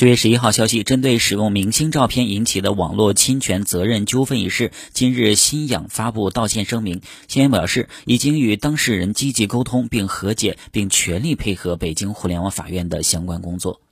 十月十一号消息，针对使用明星照片引起的网络侵权责任纠纷一事，今日新氧发布道歉声明。新氧表示，已经与当事人积极沟通并和解，并全力配合北京互联网法院的相关工作。